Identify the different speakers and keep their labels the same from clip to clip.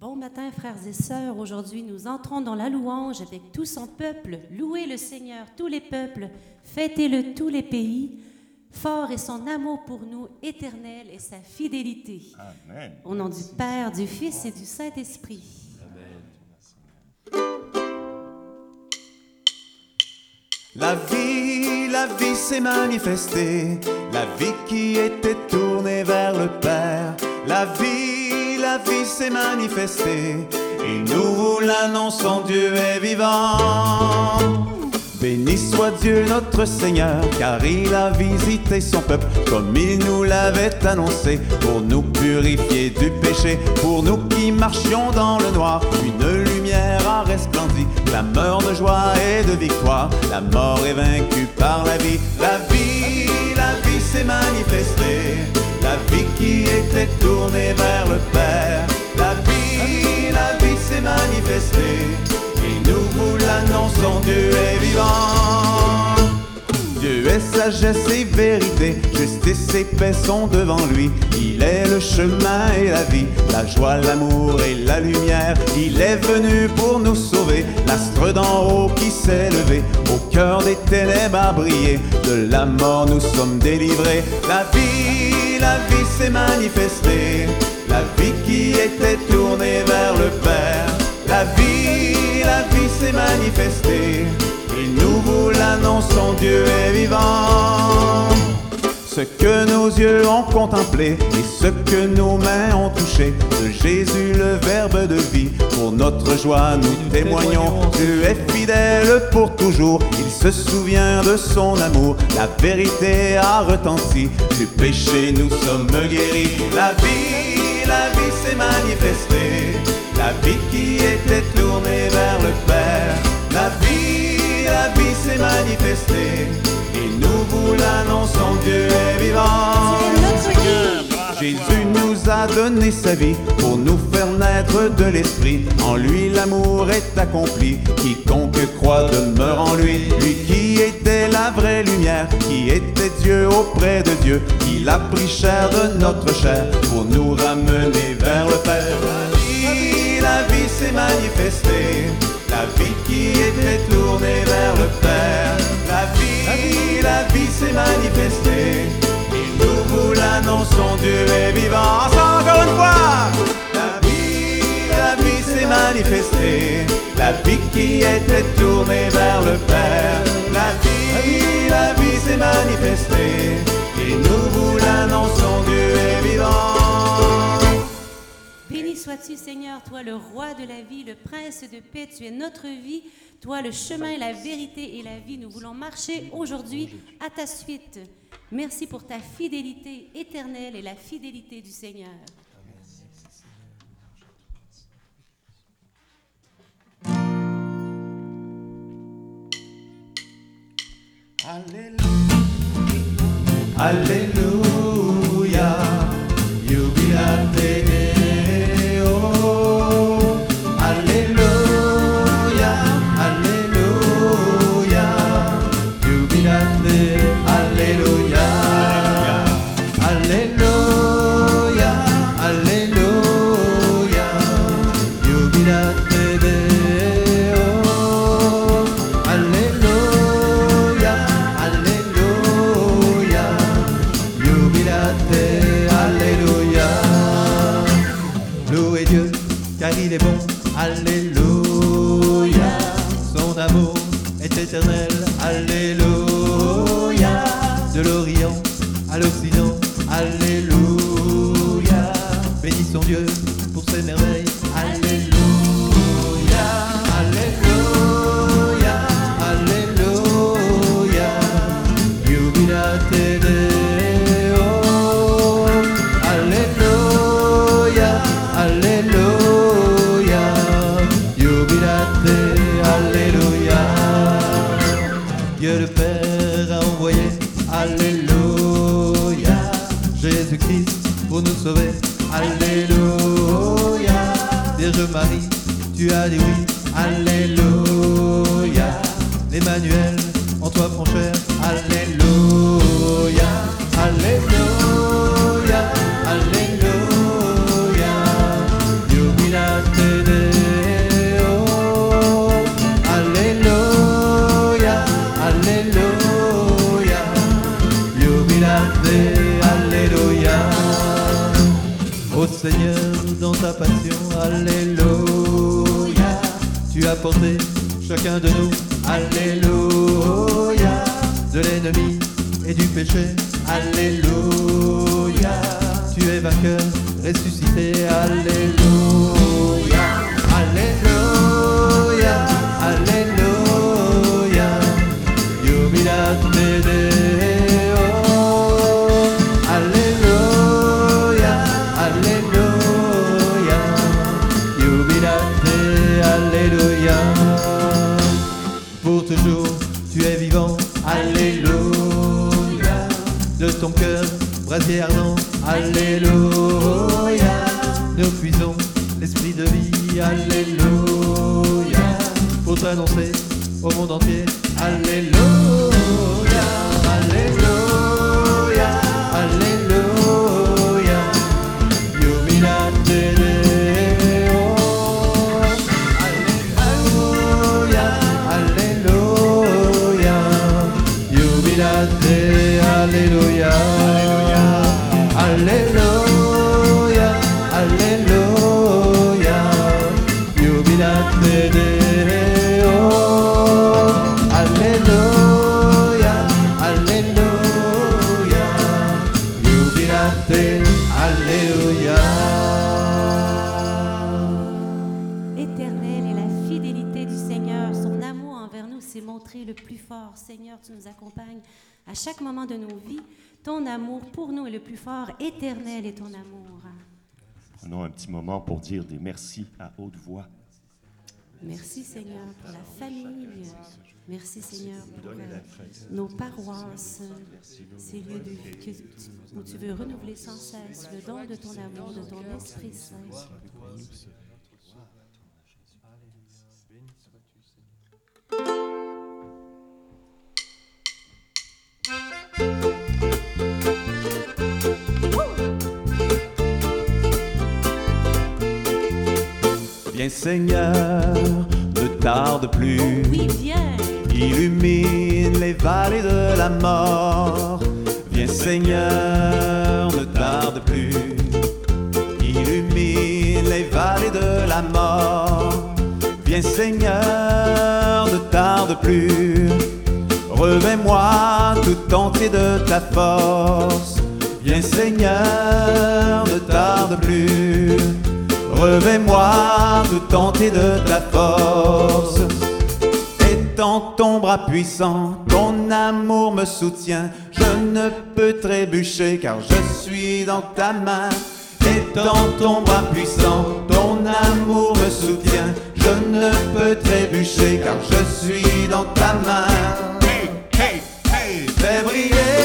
Speaker 1: Bon matin, frères et sœurs. Aujourd'hui, nous entrons dans la louange avec tout son peuple. Louez le Seigneur, tous les peuples. Fêtez-le, tous les pays. Fort est son amour pour nous, éternel est sa fidélité.
Speaker 2: Amen.
Speaker 1: Au nom du Père, du Fils et du Saint-Esprit.
Speaker 3: La vie, la vie s'est manifestée, la vie qui était tournée vers le Père. La vie, la vie s'est manifestée, et nous vous l'annonçons, Dieu est vivant. Béni soit Dieu notre Seigneur, car il a visité son peuple comme il nous l'avait annoncé, pour nous purifier du péché, pour nous qui marchions dans le noir. Une lumière a resplendi, clameur de joie et de victoire. La mort est vaincue par la vie, la vie, la vie s'est manifestée, la vie qui était tournée vers le Père. La vie, la vie s'est manifestée. Et nous vous l'annonçons, Dieu est vivant. Dieu est sagesse et vérité, justice et paix sont devant lui. Il est le chemin et la vie, la joie, l'amour et la lumière. Il est venu pour nous sauver, l'astre d'en haut qui s'est levé, au cœur des ténèbres a brillé. De la mort nous sommes délivrés. La vie, la vie s'est manifestée, la vie qui était tournée vers le Père. La vie, la vie s'est manifestée, et nous vous l'annonçons, Dieu est vivant. Ce que nos yeux ont contemplé et ce que nos mains ont touché de Jésus, le Verbe de vie, pour notre joie nous témoignons. Dieu est fidèle pour toujours, il se souvient de son amour. La vérité a retenti, du péché nous sommes guéris. La vie, la vie s'est manifestée, la vie qui était tournée vers le Père. La vie, la vie s'est manifestée, et nous vous l'annonçons, Dieu est vivant. Jésus nous a donné sa vie pour nous faire naître de l'esprit. En lui l'amour est accompli. Quiconque croit demeure en lui. Lui qui était la vraie lumière, qui était Dieu auprès de Dieu. Il a pris chair de notre chair pour nous ramener vers le Père. La vie, la vie s'est manifestée. La vie qui était tournée vers le Père. La vie, la vie s'est manifestée. Et nous vous l'annonçons, Dieu est vivant. Encore une fois. La vie, la vie s'est manifestée. La vie qui était tournée vers le Père. La vie, la vie s'est manifestée. Et nous
Speaker 1: sois-tu, Seigneur, toi le roi de la vie, le prince de paix, tu es notre vie, toi le chemin, la vérité et la vie. Nous voulons marcher aujourd'hui à ta suite. Merci pour ta fidélité éternelle et la fidélité du Seigneur.
Speaker 3: Alléluia, Alléluia. Son amour est éternel,
Speaker 2: Chacun de nous, Alléluia. De l'ennemi et du péché, Alléluia. Tu es vainqueur, ressuscité. Alléluia,
Speaker 1: s'est montré le plus fort. Seigneur, tu nous accompagnes à chaque moment de nos vies. Ton amour pour nous est le plus fort. Éternel est ton amour.
Speaker 4: Prenons un petit moment pour dire des merci à haute voix.
Speaker 1: Merci Seigneur pour la famille. Merci Seigneur pour euh, nos paroisses, ces lieux de vie que où tu veux renouveler sans cesse le don de ton amour, de ton Esprit Saint.
Speaker 3: Viens Seigneur, ne tarde plus.
Speaker 1: Oui, viens.
Speaker 3: Illumine les vallées de la mort. Viens Seigneur, ne tarde plus. Illumine les vallées de la mort. Viens Seigneur, ne tarde plus. Revais-moi tout entier de ta force. Viens Seigneur, ne tarde plus. Revais-moi tout entier de ta force. Étends ton bras puissant, ton amour me soutient. Je ne peux trébucher car je suis dans ta main. Étends ton bras puissant, ton amour me soutient. Je ne peux trébucher car je suis dans ta main. Fais briller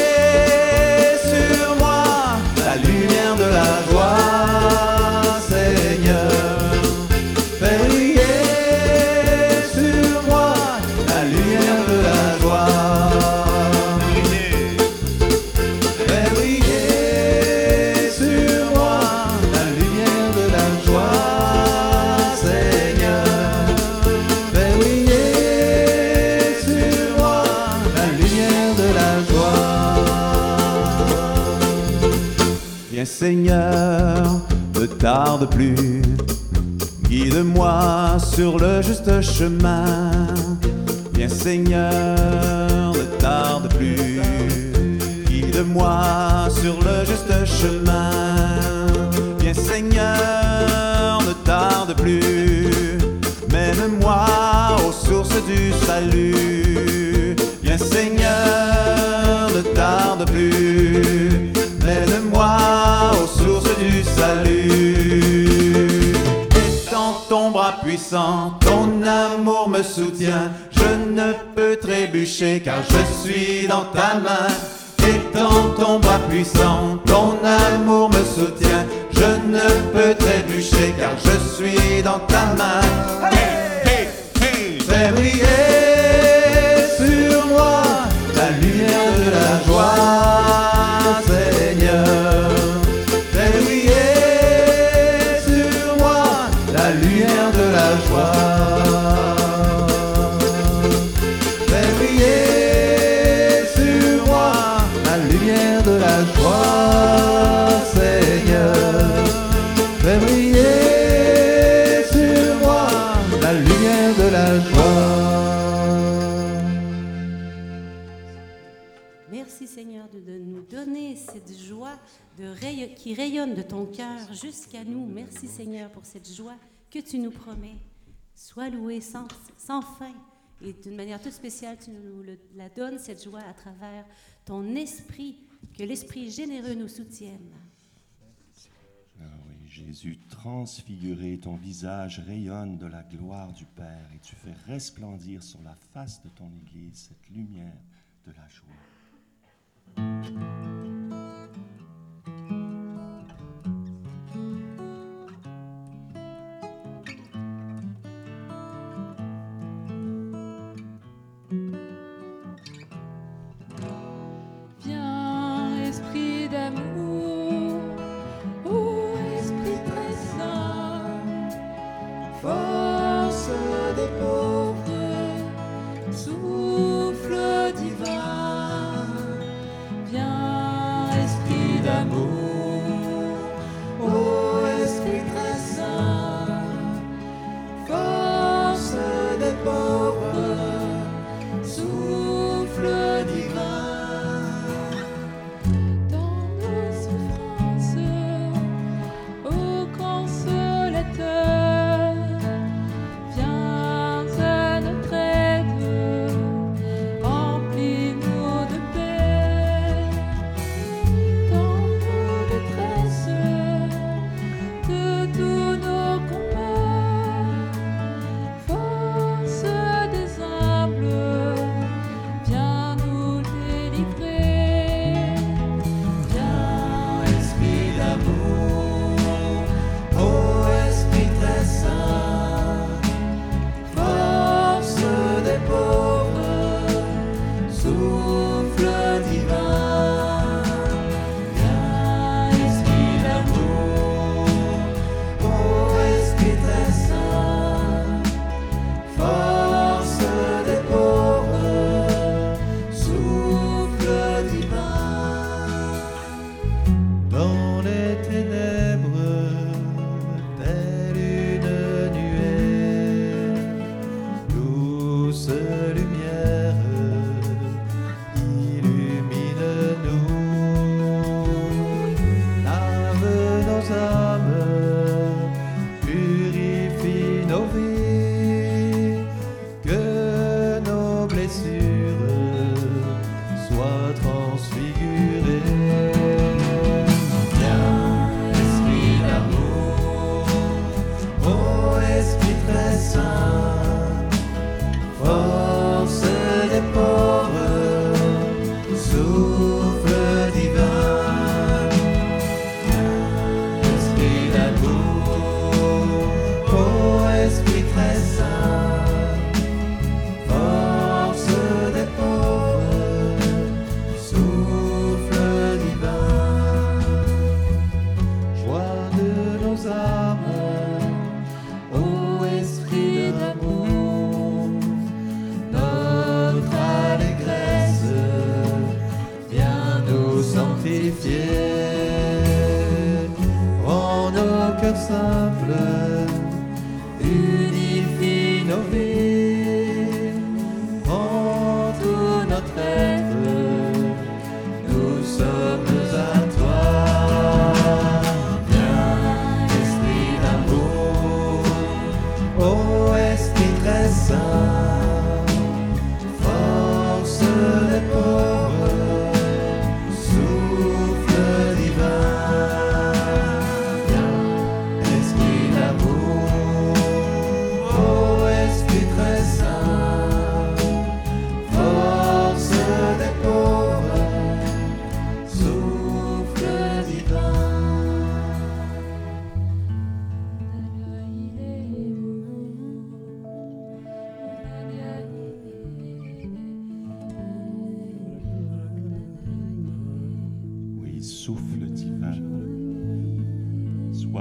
Speaker 3: sur le juste chemin. Viens Seigneur, ne tarde plus. Guide-moi sur le juste chemin. Viens Seigneur, ne tarde plus. Mène-moi aux sources du salut. Viens Seigneur, ne tarde plus. Mène-moi aux sources du salut. Ton bras puissant, ton amour me soutient. Je ne peux trébucher car je suis dans ta main. Étends ton bras puissant, ton amour me soutient. Je ne peux trébucher car je suis dans ta main. Fais briller
Speaker 1: rayonne de ton cœur jusqu'à nous. Merci Seigneur pour cette joie que tu nous promets. Sois loué sans, sans fin. Et d'une manière toute spéciale, tu nous la donnes, cette joie, à travers ton esprit, que l'esprit généreux nous soutienne.
Speaker 2: Ah oui, Jésus, transfiguré, ton visage rayonne de la gloire du Père et tu fais resplendir sur la face de ton Église cette lumière de la joie.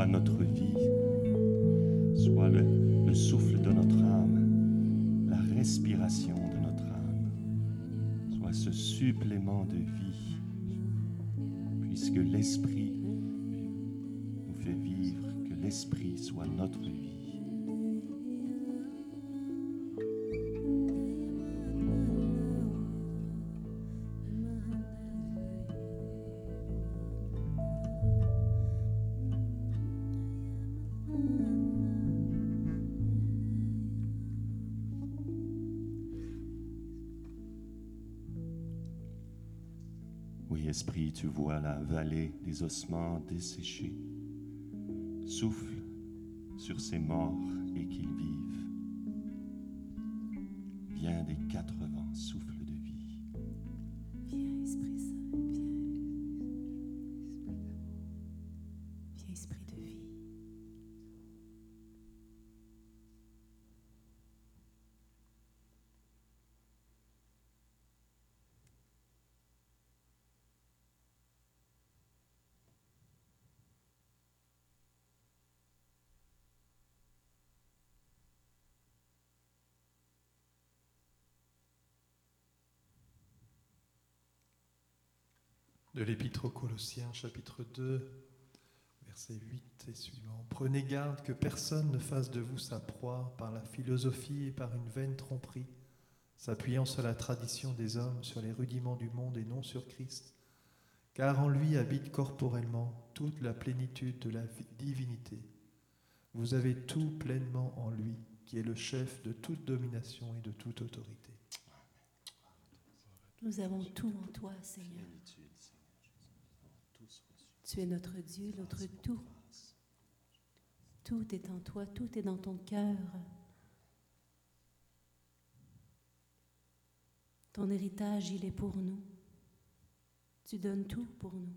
Speaker 5: Notre
Speaker 2: vie, soit le, le souffle de notre âme, la respiration de notre âme, soit ce supplément de vie, puisque l'Esprit nous fait vivre, que
Speaker 4: esprit soit notre Esprit, tu vois la vallée des ossements desséchés. Souffle sur ces morts et qu'ils vivent.
Speaker 2: De l'Épître aux Colossiens, chapitre 2, versets 8 et suivants. Prenez garde que personne ne fasse de vous sa proie par la philosophie et par une vaine tromperie, s'appuyant sur la tradition des hommes, sur les rudiments du monde et non sur Christ, car en lui habite corporellement toute la plénitude de la divinité. Vous avez tout pleinement en lui, qui est le chef de toute domination et de toute autorité.
Speaker 1: Nous avons tout en toi, Seigneur. Tu es notre Dieu, notre tout. Tout est en toi, tout est dans ton cœur. Ton héritage, il est pour nous. Tu donnes tout pour nous.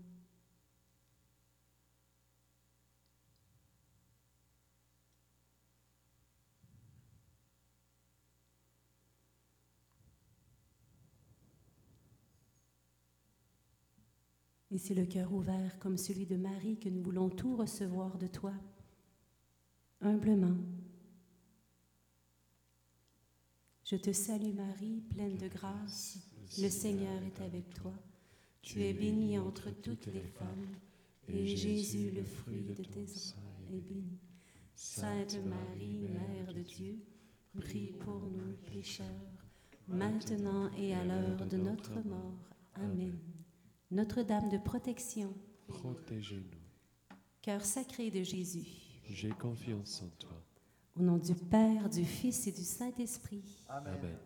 Speaker 1: Et c'est le cœur ouvert comme celui de Marie que nous voulons tout recevoir de toi, humblement. Je te salue Marie, pleine de grâce, le Seigneur est avec toi. Tu es bénie entre toutes les femmes, et Jésus, le fruit de tes entrailles, est béni. Sainte Marie, Mère de Dieu, prie pour nous pécheurs, maintenant et à l'heure de notre mort. Amen. Notre-Dame de protection,
Speaker 6: Protégez-nous.
Speaker 1: cœur sacré de Jésus,
Speaker 6: J'ai confiance en toi.
Speaker 1: au nom du Père, du Fils et du Saint-Esprit.
Speaker 6: Amen.